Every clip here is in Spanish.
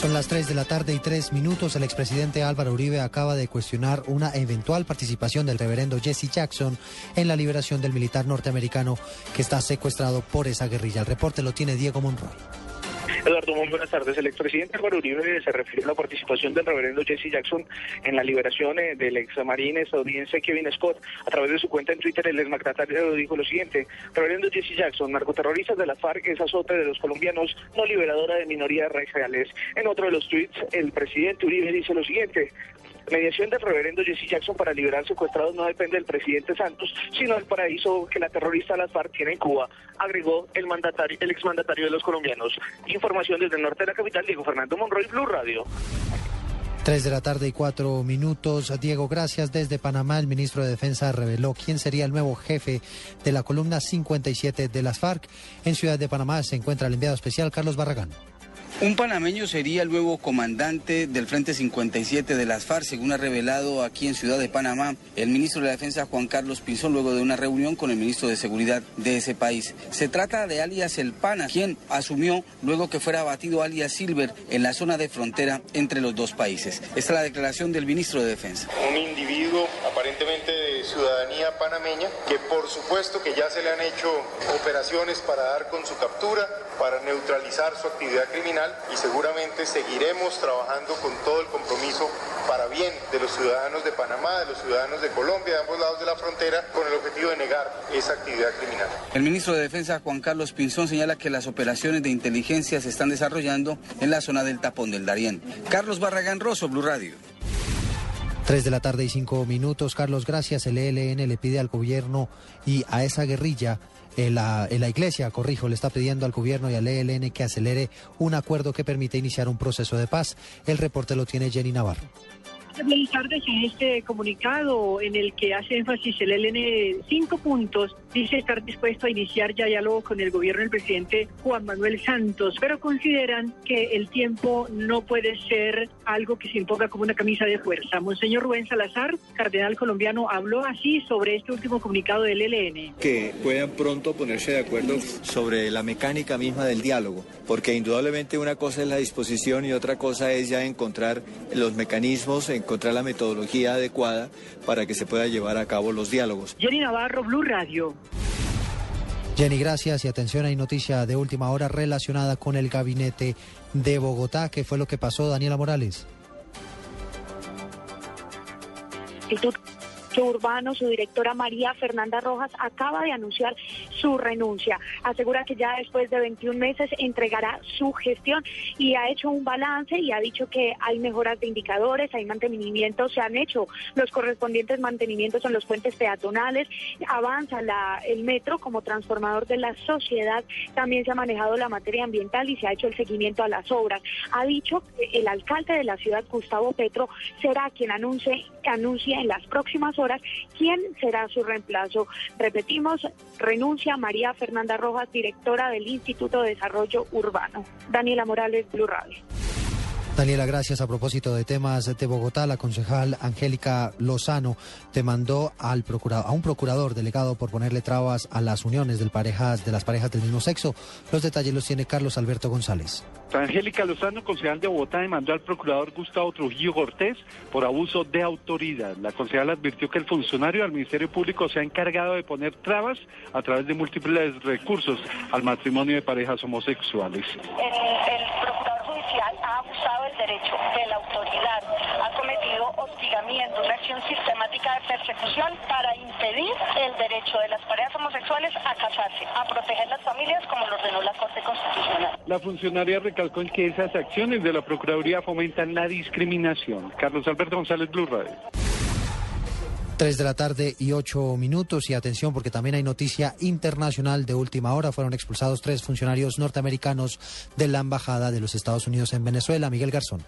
Son las 3 de la tarde y 3 minutos. El expresidente Álvaro Uribe acaba de cuestionar una eventual participación del reverendo Jesse Jackson en la liberación del militar norteamericano que está secuestrado por esa guerrilla. El reporte lo tiene Diego Monroy. Eduardo, muy buenas tardes. El expresidente Álvaro Uribe se refirió a la participación del reverendo Jesse Jackson en la liberación eh, del ex marine estadounidense Kevin Scott. A través de su cuenta en Twitter, el exmandatario dijo lo siguiente. Reverendo Jesse Jackson, narcoterroristas de la FARC, es azote de los colombianos, no liberadora de minorías raciales. En otro de los tweets, el presidente Uribe dice lo siguiente. Mediación del reverendo Jesse Jackson para liberar secuestrados no depende del presidente Santos, sino del paraíso que la terrorista las FARC tiene en Cuba, agregó el mandatario, el exmandatario de los colombianos. Información desde el norte de la capital, Diego Fernando Monroy, Blue Radio. 3 de la tarde y 4 minutos. Diego, gracias. Desde Panamá, el ministro de Defensa reveló quién sería el nuevo jefe de la columna 57 de las FARC. En Ciudad de Panamá se encuentra el enviado especial Carlos Barragán. Un panameño sería el nuevo comandante del Frente 57 de las FARC, según ha revelado aquí en Ciudad de Panamá el ministro de la Defensa Juan Carlos Pinzón luego de una reunión con el ministro de Seguridad de ese país. Se trata de alias El Pana, quien asumió luego que fuera abatido alias Silver en la zona de frontera entre los dos países. Esta es la declaración del ministro de Defensa. Un individuo aparentemente de ciudadanía panameña que por supuesto que ya se le han hecho operaciones para dar con su captura, para neutralizar su actividad criminal y seguramente seguiremos trabajando con todo el compromiso para bien de los ciudadanos de Panamá, de los ciudadanos de Colombia, de ambos lados de la frontera, con el objetivo de negar esa actividad criminal. El ministro de Defensa, Juan Carlos Pinzón, señala que las operaciones de inteligencia se están desarrollando en la zona del tapón del Darién. Carlos Barragán Rosso, Blue Radio. 3 de la tarde y 5 minutos. Carlos, gracias. El ELN le pide al gobierno y a esa guerrilla en la, en la, iglesia, corrijo, le está pidiendo al gobierno y al ELN que acelere un acuerdo que permite iniciar un proceso de paz. El reporte lo tiene Jenny Navarro. Buenas tardes. En este comunicado en el que hace énfasis el ELN cinco puntos, dice estar dispuesto a iniciar ya diálogo con el gobierno del presidente Juan Manuel Santos, pero consideran que el tiempo no puede ser algo que se imponga como una camisa de fuerza. Monseñor Rubén Salazar, cardenal colombiano, habló así sobre este último comunicado del ELN. Que puedan pronto ponerse de acuerdo sobre la mecánica misma del diálogo, porque indudablemente una cosa es la disposición y otra cosa es ya encontrar los mecanismos, encontrar la metodología adecuada para que se pueda llevar a cabo los diálogos. Jenny Navarro, Blue Radio. Jenny, gracias y atención, hay noticia de última hora relacionada con el gabinete de Bogotá. ¿Qué fue lo que pasó, Daniela Morales? Urbano, su directora María Fernanda Rojas acaba de anunciar su renuncia. Asegura que ya después de 21 meses entregará su gestión y ha hecho un balance y ha dicho que hay mejoras de indicadores, hay mantenimientos, se han hecho los correspondientes mantenimientos en los puentes peatonales, avanza la, el metro como transformador de la sociedad, también se ha manejado la materia ambiental y se ha hecho el seguimiento a las obras. Ha dicho que el alcalde de la ciudad, Gustavo Petro, será quien anuncie, anuncie en las próximas horas quién será su reemplazo. Repetimos, renuncia María Fernanda Rojas, directora del Instituto de Desarrollo Urbano. Daniela Morales, Blue Radio. Daniela, gracias. A propósito de temas de Bogotá, la concejal Angélica Lozano te mandó al procurador, a un procurador delegado por ponerle trabas a las uniones del parejas, de las parejas del mismo sexo. Los detalles los tiene Carlos Alberto González. Angélica Lozano, concejal de Bogotá, demandó al procurador Gustavo Trujillo Cortés por abuso de autoridad. La concejal advirtió que el funcionario del Ministerio Público se ha encargado de poner trabas a través de múltiples recursos al matrimonio de parejas homosexuales. El, el procurador judicial ha abusado del derecho de la autoridad, ha cometido hostigamiento, una acción sistemática de persecución para impedir el derecho de las parejas homosexuales a casarse, a proteger las familias como lo ordenó la Corte Constitucional. La funcionaria recalcó en que esas acciones de la Procuraduría fomentan la discriminación. Carlos Alberto González, Blue Radio. Tres de la tarde y ocho minutos y atención porque también hay noticia internacional de última hora. Fueron expulsados tres funcionarios norteamericanos de la Embajada de los Estados Unidos en Venezuela. Miguel Garzón.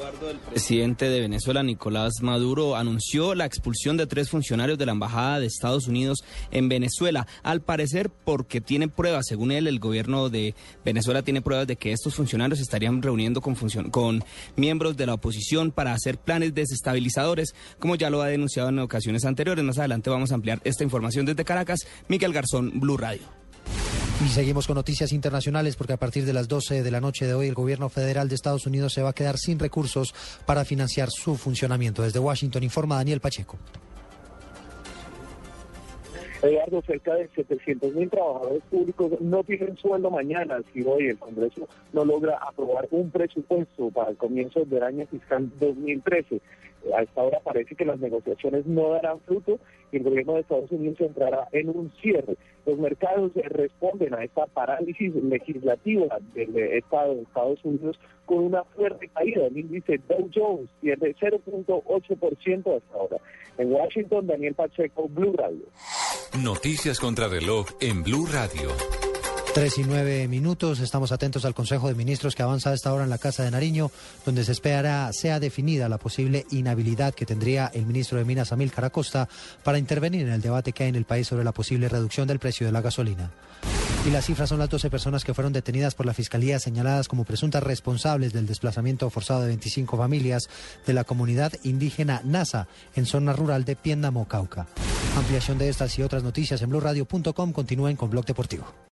El presidente de Venezuela, Nicolás Maduro, anunció la expulsión de tres funcionarios de la Embajada de Estados Unidos en Venezuela, al parecer porque tiene pruebas, según él, el gobierno de Venezuela tiene pruebas de que estos funcionarios estarían reuniendo con, con miembros de la oposición para hacer planes desestabilizadores, como ya lo ha denunciado en ocasiones anteriores. Más adelante vamos a ampliar esta información desde Caracas. Miguel Garzón, Blue Radio. Y seguimos con noticias internacionales porque a partir de las 12 de la noche de hoy el gobierno federal de Estados Unidos se va a quedar sin recursos para financiar su funcionamiento. Desde Washington informa Daniel Pacheco. Eduardo, cerca de 700 mil trabajadores públicos no tienen sueldo mañana si hoy el Congreso no logra aprobar un presupuesto para el comienzo del año fiscal 2013. A esta hora parece que las negociaciones no darán fruto y el gobierno de Estados Unidos entrará en un cierre. Los mercados responden a esta parálisis legislativa del Estado de Estados Unidos con una fuerte caída. El índice Dow Jones pierde 0.8% hasta ahora. En Washington, Daniel Pacheco, Blue Radio. Noticias contra reloj en Blue Radio. Tres y nueve minutos. Estamos atentos al Consejo de Ministros que avanza a esta hora en la Casa de Nariño, donde se espera sea definida la posible inhabilidad que tendría el ministro de Minas, Amil Caracosta, para intervenir en el debate que hay en el país sobre la posible reducción del precio de la gasolina. Y las cifras son las 12 personas que fueron detenidas por la Fiscalía señaladas como presuntas responsables del desplazamiento forzado de 25 familias de la comunidad indígena NASA en zona rural de Piendamo, Cauca. Ampliación de estas y otras noticias en blurradio.com. Continúen con Blog Deportivo.